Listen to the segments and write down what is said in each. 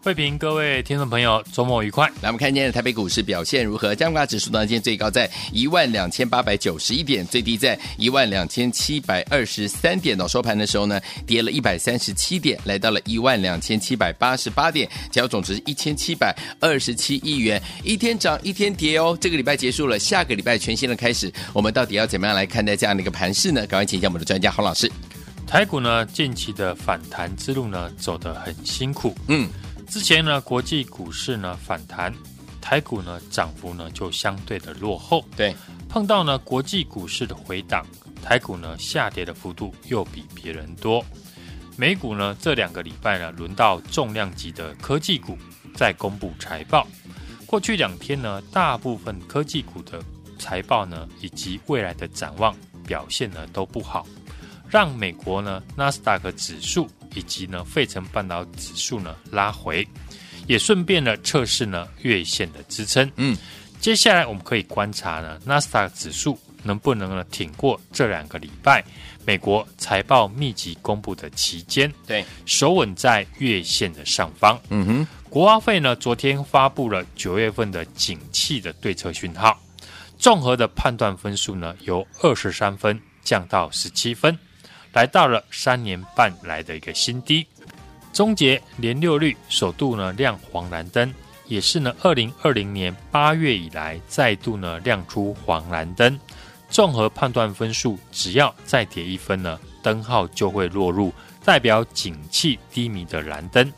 慧平，各位听众朋友，周末愉快。来，我们看今天的台北股市表现如何？加权指数呢，今天最高在一万两千八百九十一点，最低在一万两千七百二十三点。到收盘的时候呢，跌了一百三十七点，来到了一万两千七百八十八点，交易总值一千七百二十七亿元。一天涨一天跌哦。这个礼拜结束了，下个礼拜全新的开始，我们到底要怎么样来看待这样的一个盘势呢？赶快请教我们的专家洪老师。台股呢，近期的反弹之路呢，走得很辛苦。嗯。之前呢，国际股市呢反弹，台股呢涨幅呢就相对的落后。对，碰到呢国际股市的回档，台股呢下跌的幅度又比别人多。美股呢这两个礼拜呢，轮到重量级的科技股在公布财报。过去两天呢，大部分科技股的财报呢以及未来的展望表现呢都不好，让美国呢纳斯达克指数。以及呢，费城半导体指数呢拉回，也顺便呢测试呢月线的支撑。嗯，接下来我们可以观察呢，纳斯达克指数能不能呢挺过这两个礼拜美国财报密集公布的期间，对，守稳在月线的上方。嗯哼，国花费呢昨天发布了九月份的景气的对策讯号，综合的判断分数呢由二十三分降到十七分。来到了三年半来的一个新低，终结年六率首度呢亮黄蓝灯，也是呢二零二零年八月以来再度呢亮出黄蓝灯。综合判断分数，只要再跌一分呢，灯号就会落入代表景气低迷的蓝灯。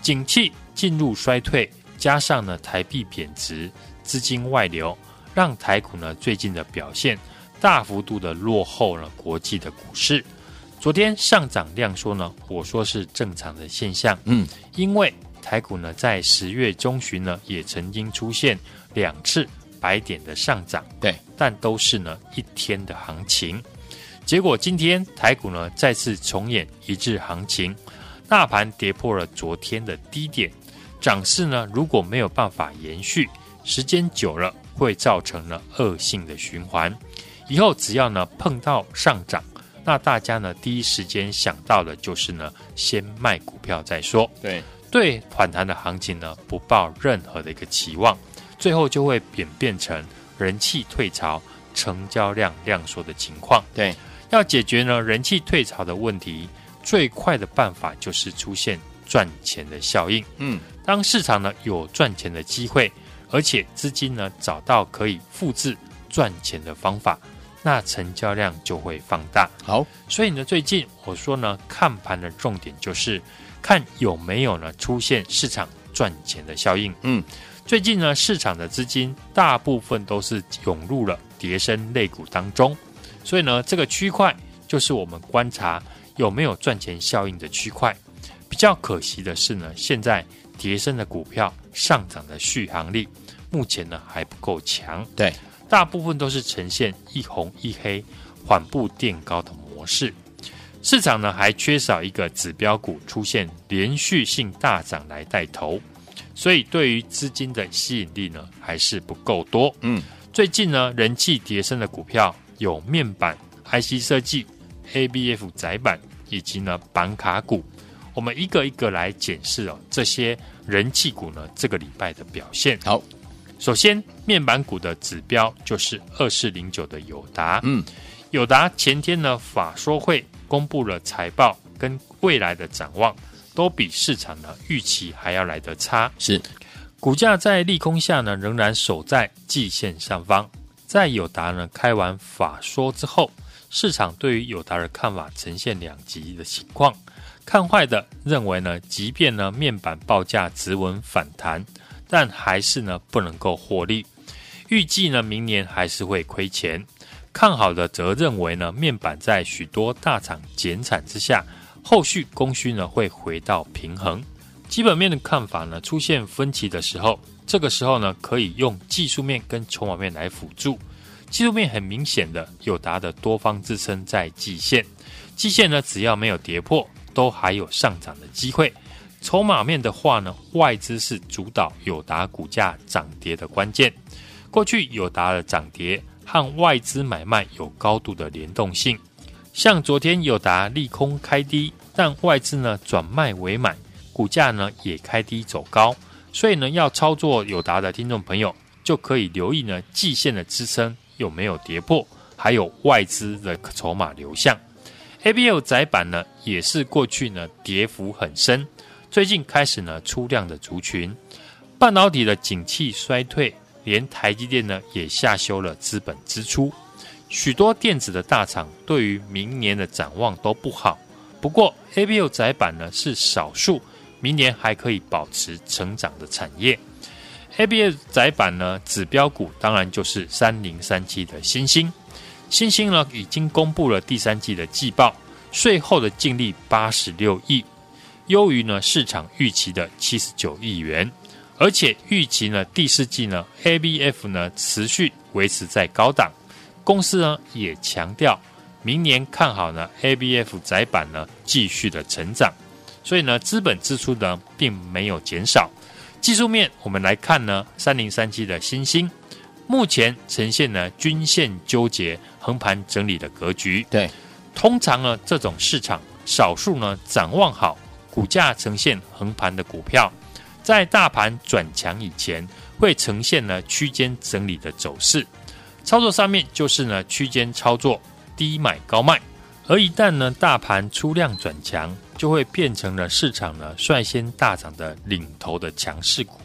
景气进入衰退，加上呢台币贬值，资金外流，让台股呢最近的表现大幅度的落后了国际的股市。昨天上涨量缩呢，我说是正常的现象。嗯，因为台股呢在十月中旬呢也曾经出现两次百点的上涨，对，但都是呢一天的行情。结果今天台股呢再次重演一日行情，大盘跌破了昨天的低点，涨势呢如果没有办法延续，时间久了会造成了恶性的循环。以后只要呢碰到上涨。那大家呢，第一时间想到的就是呢，先卖股票再说。对，对反弹的行情呢，不抱任何的一个期望，最后就会演变成人气退潮、成交量量缩的情况。对，要解决呢人气退潮的问题，最快的办法就是出现赚钱的效应。嗯，当市场呢有赚钱的机会，而且资金呢找到可以复制赚钱的方法。那成交量就会放大。好，所以呢，最近我说呢，看盘的重点就是看有没有呢出现市场赚钱的效应。嗯，最近呢，市场的资金大部分都是涌入了跌升类股当中，所以呢，这个区块就是我们观察有没有赚钱效应的区块。比较可惜的是呢，现在跌升的股票上涨的续航力目前呢还不够强。对。大部分都是呈现一红一黑、缓步垫高的模式，市场呢还缺少一个指标股出现连续性大涨来带头，所以对于资金的吸引力呢还是不够多。嗯，最近呢人气跌升的股票有面板、IC 设计、ABF 窄板以及呢板卡股，我们一个一个来检视哦这些人气股呢这个礼拜的表现。好。首先，面板股的指标就是二四零九的友达。嗯，友达前天呢法说会公布了财报跟未来的展望，都比市场呢预期还要来得差。是，股价在利空下呢仍然守在季线上方。在友达呢开完法说之后，市场对于友达的看法呈现两极的情况。看坏的认为呢，即便呢面板报价止稳反弹。但还是呢不能够获利，预计呢明年还是会亏钱。看好的则认为呢，面板在许多大厂减产之下，后续供需呢会回到平衡。基本面的看法呢出现分歧的时候，这个时候呢可以用技术面跟筹码面来辅助。技术面很明显的，有达的多方支撑在季线，季线呢只要没有跌破，都还有上涨的机会。筹码面的话呢，外资是主导友达股价涨跌的关键。过去友达的涨跌和外资买卖有高度的联动性，像昨天友达利空开低，但外资呢转卖为买，股价呢也开低走高。所以呢，要操作友达的听众朋友就可以留意呢季线的支撑。有没有跌破？还有外资的筹码流向，ABF 载板呢，也是过去呢跌幅很深，最近开始呢出量的族群。半导体的景气衰退，连台积电呢也下修了资本支出，许多电子的大厂对于明年的展望都不好。不过 ABF 载板呢是少数明年还可以保持成长的产业。ABF 载板呢，指标股当然就是三零三七的新兴。新兴呢已经公布了第三季的季报，税后的净利八十六亿，优于呢市场预期的七十九亿元，而且预期呢第四季呢 ABF 呢持续维持在高档。公司呢也强调，明年看好呢 ABF 窄板呢继续的成长，所以呢资本支出呢并没有减少。技术面，我们来看呢，三零三七的新兴，目前呈现呢均线纠结、横盘整理的格局。对，通常呢这种市场，少数呢展望好、股价呈现横盘的股票，在大盘转强以前，会呈现呢区间整理的走势。操作上面就是呢区间操作，低买高卖。而一旦呢大盘出量转强，就会变成了市场呢率先大涨的领头的强势股。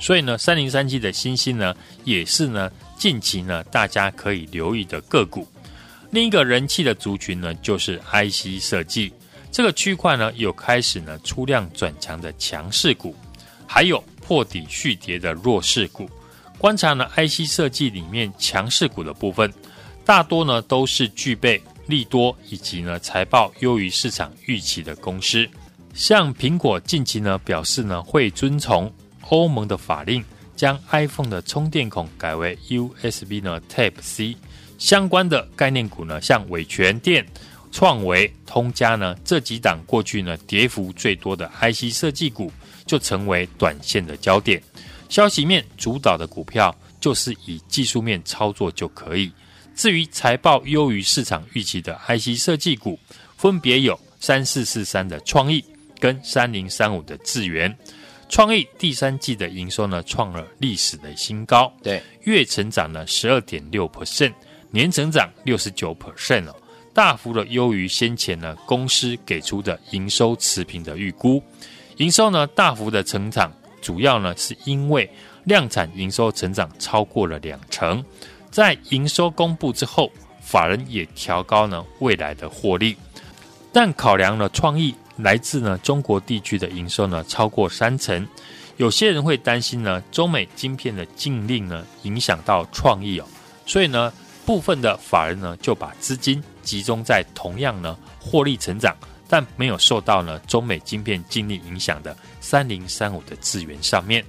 所以呢，三零三七的新兴呢，也是呢近期呢大家可以留意的个股。另一个人气的族群呢，就是 IC 设计这个区块呢，有开始呢出量转强的强势股，还有破底续跌的弱势股。观察呢 IC 设计里面强势股的部分，大多呢都是具备。利多以及呢财报优于市场预期的公司，像苹果近期呢表示呢会遵从欧盟的法令，将 iPhone 的充电孔改为 USB 呢 Type C 相关的概念股呢，像伟诠电、创维、通家呢这几档过去呢跌幅最多的 IC 设计股，就成为短线的焦点。消息面主导的股票，就是以技术面操作就可以。至于财报优于市场预期的 IC 设计股，分别有三四四三的创意跟三零三五的智源。创意第三季的营收呢创了历史的新高，对，月成长了十二点六 percent，年成长六十九 percent 哦，大幅的优于先前呢公司给出的营收持平的预估。营收呢大幅的成长，主要呢是因为量产营收成长超过了两成。在营收公布之后，法人也调高呢未来的获利，但考量了创意来自呢中国地区的营收呢超过三成，有些人会担心呢中美晶片的禁令呢影响到创意哦，所以呢部分的法人呢就把资金集中在同样呢获利成长，但没有受到呢中美晶片禁令影响的三零三五的资源上面，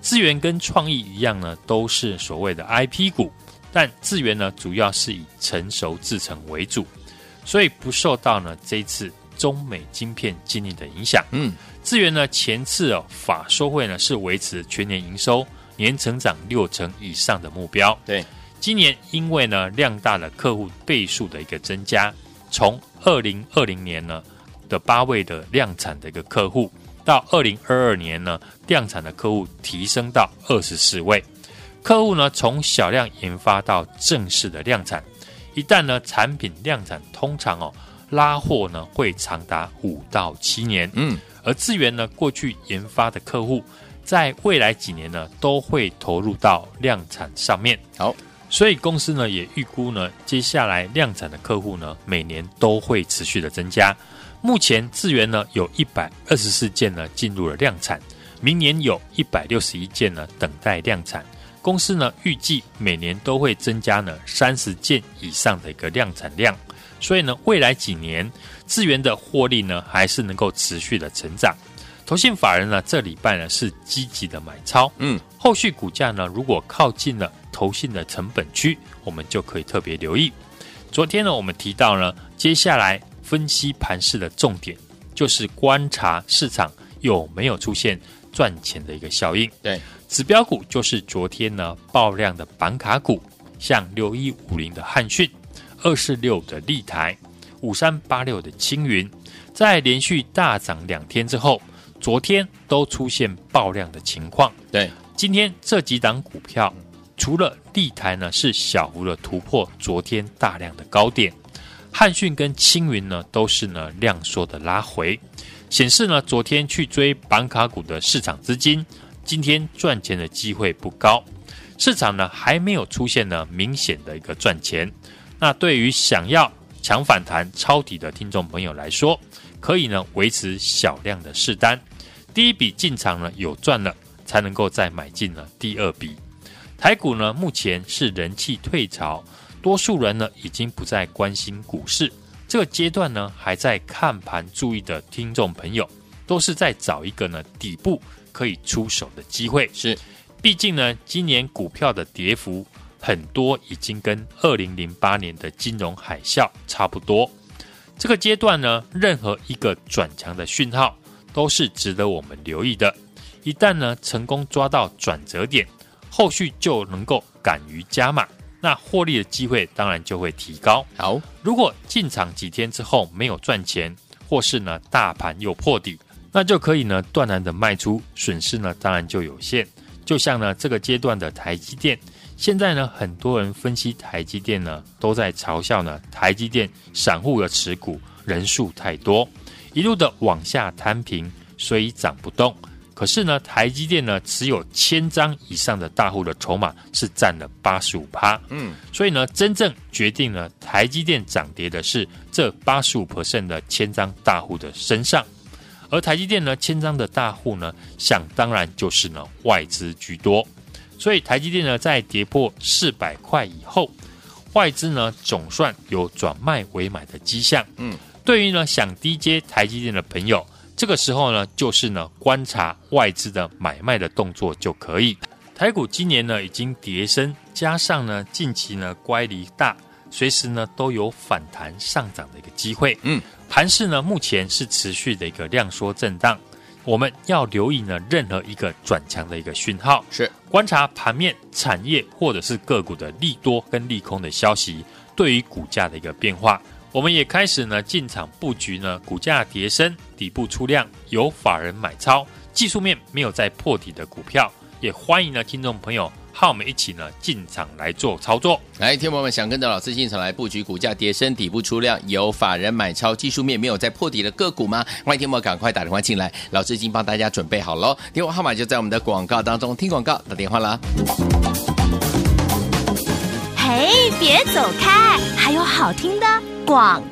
资源跟创意一样呢都是所谓的 IP 股。但资源呢，主要是以成熟制成为主，所以不受到呢这一次中美晶片禁令的影响。嗯，资源呢前次哦法说会呢是维持全年营收年成长六成以上的目标。对，今年因为呢量大的客户倍数的一个增加，从二零二零年呢的八位的量产的一个客户，到二零二二年呢量产的客户提升到二十四位。客户呢，从小量研发到正式的量产，一旦呢产品量产，通常哦拉货呢会长达五到七年。嗯，而资源呢过去研发的客户，在未来几年呢都会投入到量产上面。好，所以公司呢也预估呢接下来量产的客户呢每年都会持续的增加。目前智源呢有一百二十四件呢进入了量产，明年有一百六十一件呢等待量产。公司呢预计每年都会增加呢三十件以上的一个量产量，所以呢未来几年智源的获利呢还是能够持续的成长。投信法人呢这礼拜呢是积极的买超，嗯，后续股价呢如果靠近了投信的成本区，我们就可以特别留意。昨天呢我们提到呢，接下来分析盘势的重点就是观察市场有没有出现赚钱的一个效应。对。指标股就是昨天呢爆量的板卡股，像六一五零的汉讯、二四六的立台、五三八六的青云，在连续大涨两天之后，昨天都出现爆量的情况。对，今天这几档股票，除了地台呢是小幅的突破昨天大量的高点，汉讯跟青云呢都是呢量缩的拉回，显示呢昨天去追板卡股的市场资金。今天赚钱的机会不高，市场呢还没有出现呢明显的一个赚钱。那对于想要抢反弹抄底的听众朋友来说，可以呢维持小量的试单，第一笔进场呢有赚了，才能够再买进了第二笔。台股呢目前是人气退潮，多数人呢已经不再关心股市，这个阶段呢还在看盘注意的听众朋友，都是在找一个呢底部。可以出手的机会是，毕竟呢，今年股票的跌幅很多，已经跟二零零八年的金融海啸差不多。这个阶段呢，任何一个转强的讯号都是值得我们留意的。一旦呢成功抓到转折点，后续就能够敢于加码，那获利的机会当然就会提高。好，如果进场几天之后没有赚钱，或是呢大盘又破底。那就可以呢，断然的卖出，损失呢当然就有限。就像呢这个阶段的台积电，现在呢很多人分析台积电呢，都在嘲笑呢台积电散户的持股人数太多，一路的往下摊平，所以涨不动。可是呢台积电呢持有千张以上的大户的筹码是占了八十五趴，嗯，所以呢真正决定了台积电涨跌的是这八十五 percent 的千张大户的身上。而台积电呢，千张的大户呢，想当然就是呢外资居多，所以台积电呢在跌破四百块以后，外资呢总算有转卖为买的迹象。嗯，对于呢想低接台积电的朋友，这个时候呢就是呢观察外资的买卖的动作就可以。台股今年呢已经跌升，加上呢近期呢乖离大，随时呢都有反弹上涨的一个机会。嗯。盘势呢，目前是持续的一个量缩震荡，我们要留意呢任何一个转强的一个讯号，是观察盘面、产业或者是个股的利多跟利空的消息，对于股价的一个变化，我们也开始呢进场布局呢，股价跌升、底部出量、有法人买超、技术面没有再破底的股票，也欢迎呢听众朋友。和，我们一起呢进场来做操作。来，听众朋友们想跟着老师进场来布局股价跌升底部出量，有法人买超，技术面没有再破底的个股吗？欢迎听众们赶快打电话进来，老师已经帮大家准备好喽。电话号码就在我们的广告当中，听广告打电话啦。嘿，别走开，还有好听的广。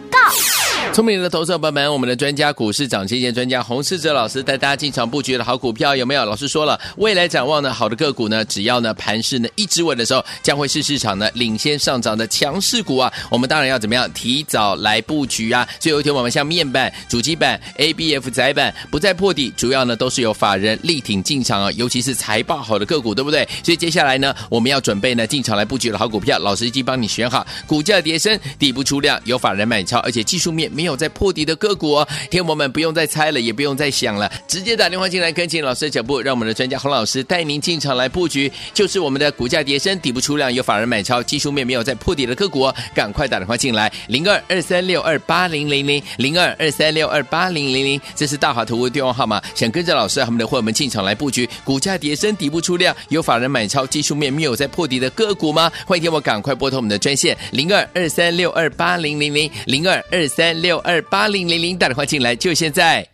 聪明的投资者朋友们，我们的专家股市涨跌线专家洪世哲老师带大家进场布局的好股票有没有？老师说了，未来展望呢，好的个股呢，只要呢盘势呢一直稳的时候，将会是市场呢领先上涨的强势股啊。我们当然要怎么样提早来布局啊？最后一天我们像面板、主机板、ABF 载板不再破底，主要呢都是有法人力挺进场啊，尤其是财报好的个股，对不对？所以接下来呢，我们要准备呢进场来布局的好股票，老师已经帮你选好，股价跌升底部出量，有法人买超，而且技术面。没有在破底的个股哦，天友们不用再猜了，也不用再想了，直接打电话进来跟紧老师的脚步，让我们的专家洪老师带您进场来布局，就是我们的股价跌升底部出量，有法人买超，技术面没有在破底的个股哦，赶快打电话进来，零二二三六二八零零零零二二三六二八零零零，这是大华图的电话号码，想跟着老师和我们的伙伴们进场来布局，股价跌升底部出量，有法人买超，技术面没有在破底的个股吗？欢迎天友赶快拨通我们的专线零二二三六二八零零零零二二三六。六二八零零零打电话进来，就现在。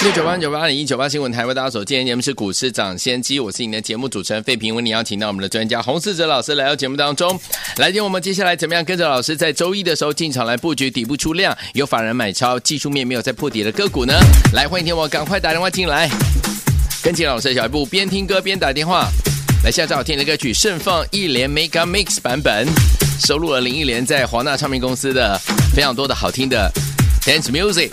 六九八九八零一九八新闻台为大家所见，节目是股市涨先机，我是你的节目主持人费平，为你邀请到我们的专家洪世哲老师来到节目当中，来听我们接下来怎么样跟着老师在周一的时候进场来布局底部出量，有法人买超，技术面没有在破底的个股呢？来欢迎听我赶快打电话进来，跟紧老师的脚步，边听歌边打电话。来，下最好听的歌曲《盛放一连 Make a Mix》版本，收录了林忆莲在华纳唱片公司的非常多的好听的 Dance Music。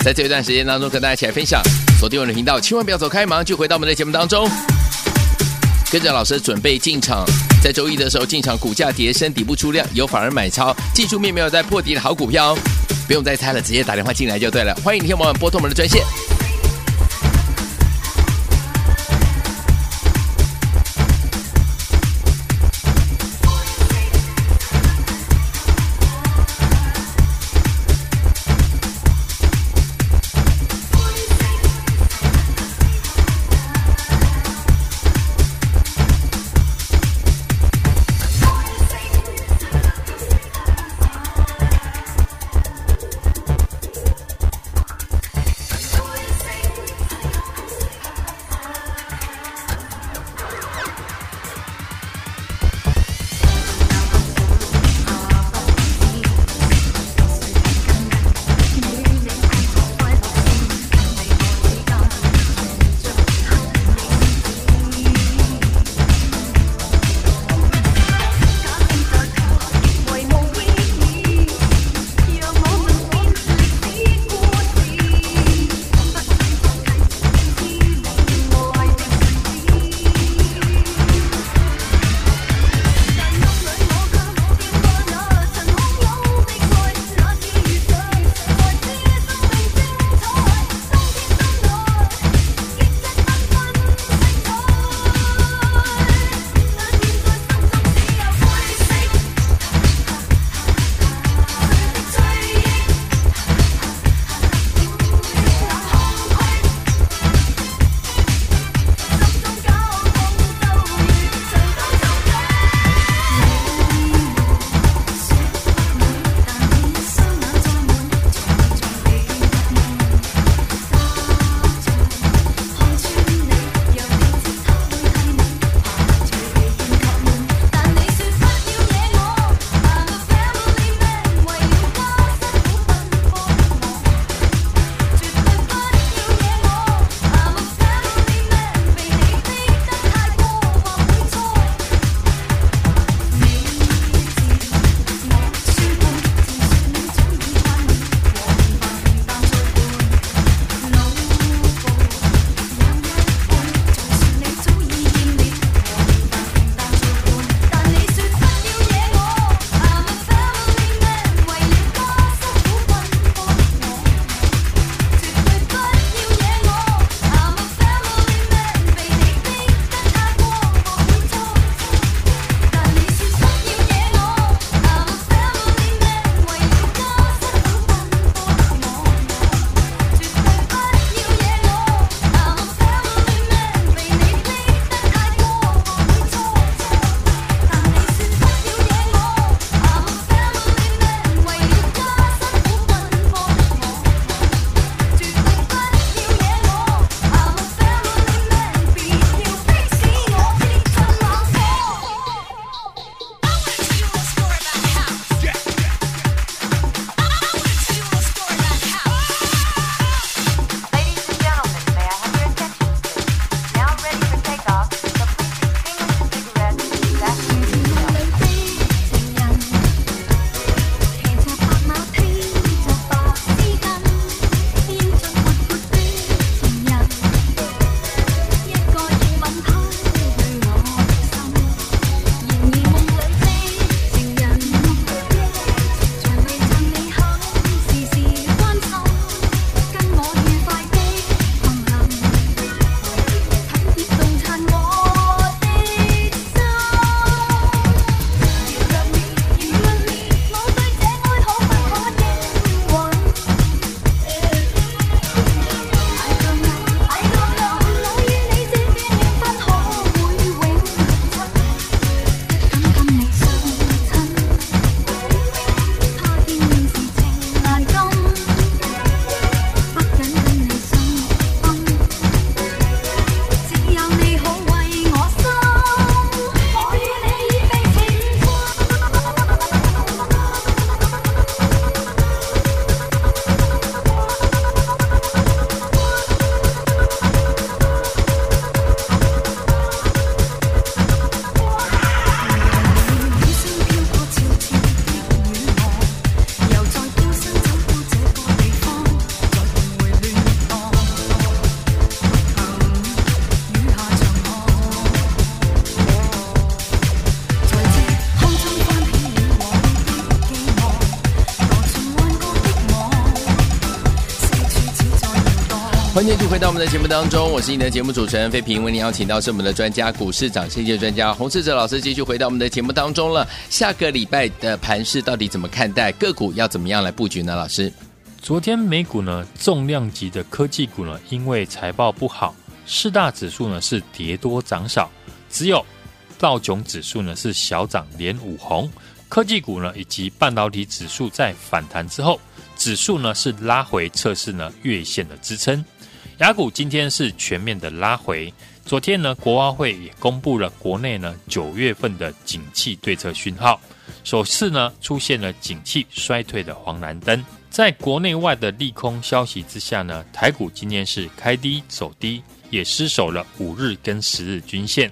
在这一段时间当中，跟大家一起来分享。锁定我的频道，千万不要走开，马上就回到我们的节目当中，跟着老师准备进场。在周一的时候进场，股价跌升，底部出量，有法人买超，技术面没有在破底的好股票，哦不用再猜了，直接打电话进来就对了。欢迎听我们拨通我们的专线。欢迎继续回到我们的节目当中，我是你的节目主持人费平，为您邀请到是我们的专家股市涨先机专家洪世哲老师，继续回到我们的节目当中了。下个礼拜的盘势到底怎么看待？个股要怎么样来布局呢？老师，昨天美股呢，重量级的科技股呢，因为财报不好，四大指数呢是跌多涨少，只有道琼指数呢是小涨连五红，科技股呢以及半导体指数在反弹之后，指数呢是拉回测试呢月线的支撑。亚股今天是全面的拉回。昨天呢，国发会也公布了国内呢九月份的景气对策讯号，首次呢出现了景气衰退的黄蓝灯。在国内外的利空消息之下呢，台股今天是开低走低，也失守了五日跟十日均线。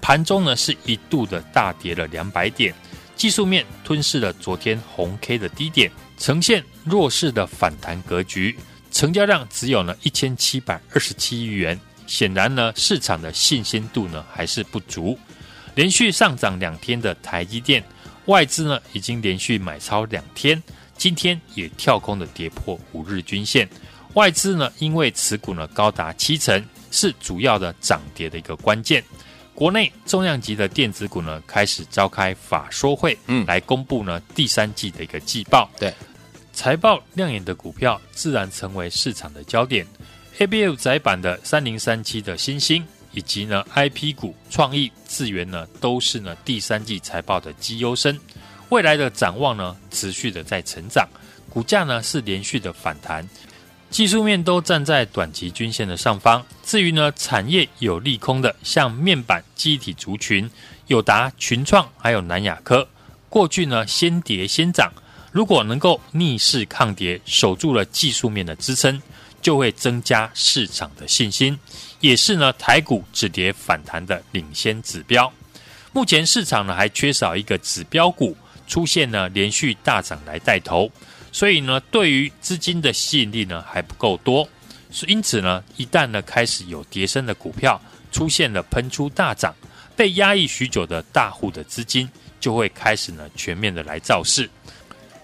盘中呢是一度的大跌了两百点，技术面吞噬了昨天红 K 的低点，呈现弱势的反弹格局。成交量只有呢一千七百二十七亿元，显然呢市场的信心度呢还是不足。连续上涨两天的台积电，外资呢已经连续买超两天，今天也跳空的跌破五日均线。外资呢因为持股呢高达七成，是主要的涨跌的一个关键。国内重量级的电子股呢开始召开法说会，嗯，来公布呢第三季的一个季报。对。财报亮眼的股票自然成为市场的焦点。ABF 载板的三零三七的新兴，以及呢 IP 股创意、智源呢，都是呢第三季财报的绩优生。未来的展望呢，持续的在成长，股价呢是连续的反弹，技术面都站在短期均线的上方。至于呢产业有利空的，像面板、机体族群、友达、群创，还有南亚科，过去呢先跌先涨。如果能够逆势抗跌，守住了技术面的支撑，就会增加市场的信心，也是呢台股止跌反弹的领先指标。目前市场呢还缺少一个指标股出现呢连续大涨来带头，所以呢对于资金的吸引力呢还不够多。因此呢一旦呢开始有跌升的股票出现了喷出大涨，被压抑许久的大户的资金就会开始呢全面的来造势。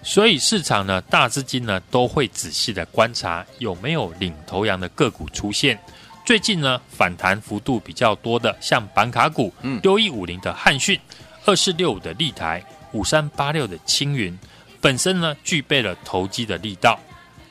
所以市场呢，大资金呢都会仔细的观察有没有领头羊的个股出现。最近呢，反弹幅度比较多的，像板卡股，嗯，六一五零的汉讯，二四六五的立台，五三八六的青云，本身呢具备了投机的力道，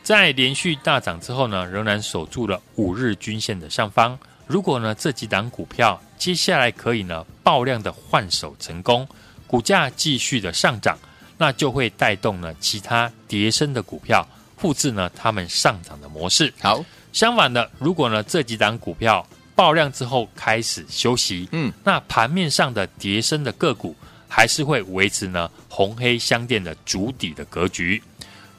在连续大涨之后呢，仍然守住了五日均线的上方。如果呢这几档股票接下来可以呢爆量的换手成功，股价继续的上涨。那就会带动呢其他叠升的股票复制呢他们上涨的模式。好，相反的，如果呢这几档股票爆量之后开始休息，嗯，那盘面上的叠升的个股还是会维持呢红黑相间的主底的格局。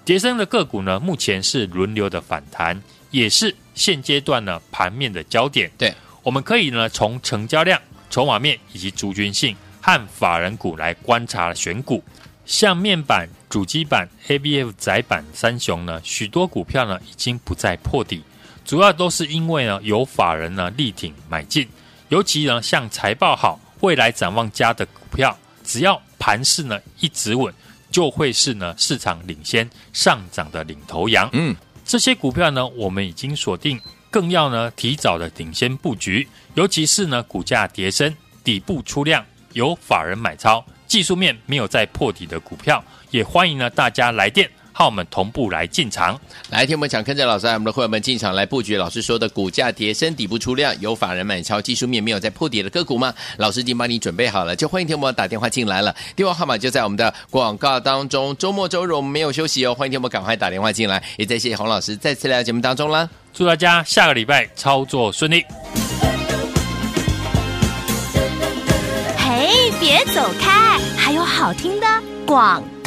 叠升的个股呢目前是轮流的反弹，也是现阶段呢盘面的焦点。对，我们可以呢从成交量、筹码面以及族群性和法人股来观察选股。像面板、主机板、ABF 窄板三雄呢，许多股票呢已经不再破底，主要都是因为呢有法人呢力挺买进，尤其呢像财报好、未来展望佳的股票，只要盘势呢一直稳，就会是呢市场领先上涨的领头羊。嗯，这些股票呢我们已经锁定，更要呢提早的领先布局，尤其是呢股价跌升、底部出量、有法人买超。技术面没有再破底的股票，也欢迎呢大家来电，和我们同步来进场。来听我们想跟着老师，我们的会员们进场来布局。老师说的股价跌升底部出量，有法人买超，技术面没有再破底的个股吗？老师已经帮你准备好了，就欢迎听我们打电话进来了。电话号码就在我们的广告当中。周末周日我们没有休息哦，欢迎听我们赶快打电话进来。也再谢谢洪老师再次来到节目当中啦。祝大家下个礼拜操作顺利。别走开。还有好听的广。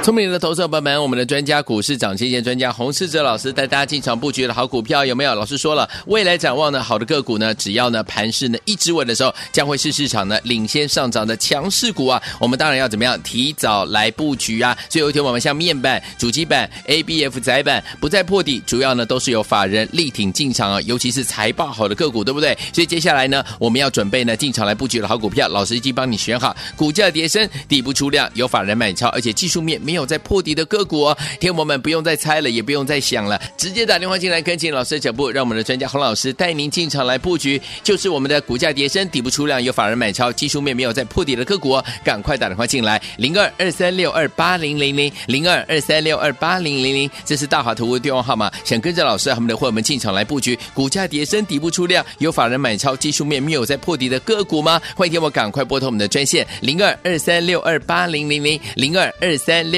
聪明的投资者朋友们，我们的专家股市涨先机专家洪世哲老师带大家进场布局的好股票有没有？老师说了，未来展望呢，好的个股呢，只要呢盘势呢一直稳的时候，将会是市场呢领先上涨的强势股啊。我们当然要怎么样提早来布局啊？所以有一天我们像面板、主机板、ABF 载板不再破底，主要呢都是有法人力挺进场啊，尤其是财报好的个股，对不对？所以接下来呢，我们要准备呢进场来布局的好股票，老师已经帮你选好，股价跌升底部出量，有法人买超，而且技术面。没有在破底的个股哦。天魔们不用再猜了，也不用再想了，直接打电话进来跟紧老师的脚步，让我们的专家洪老师带您进场来布局，就是我们的股价跌升底部出量有法人买超，技术面没有在破底的个股哦，赶快打电话进来零二二三六二八零零零零二二三六二八零零零，这是大华投顾电话号码，想跟着老师他们的会员们进场来布局，股价跌升底部出量有法人买超，技术面没有在破底的个股吗？欢迎天我赶快拨通我们的专线零二二三六二八零零零零二二三六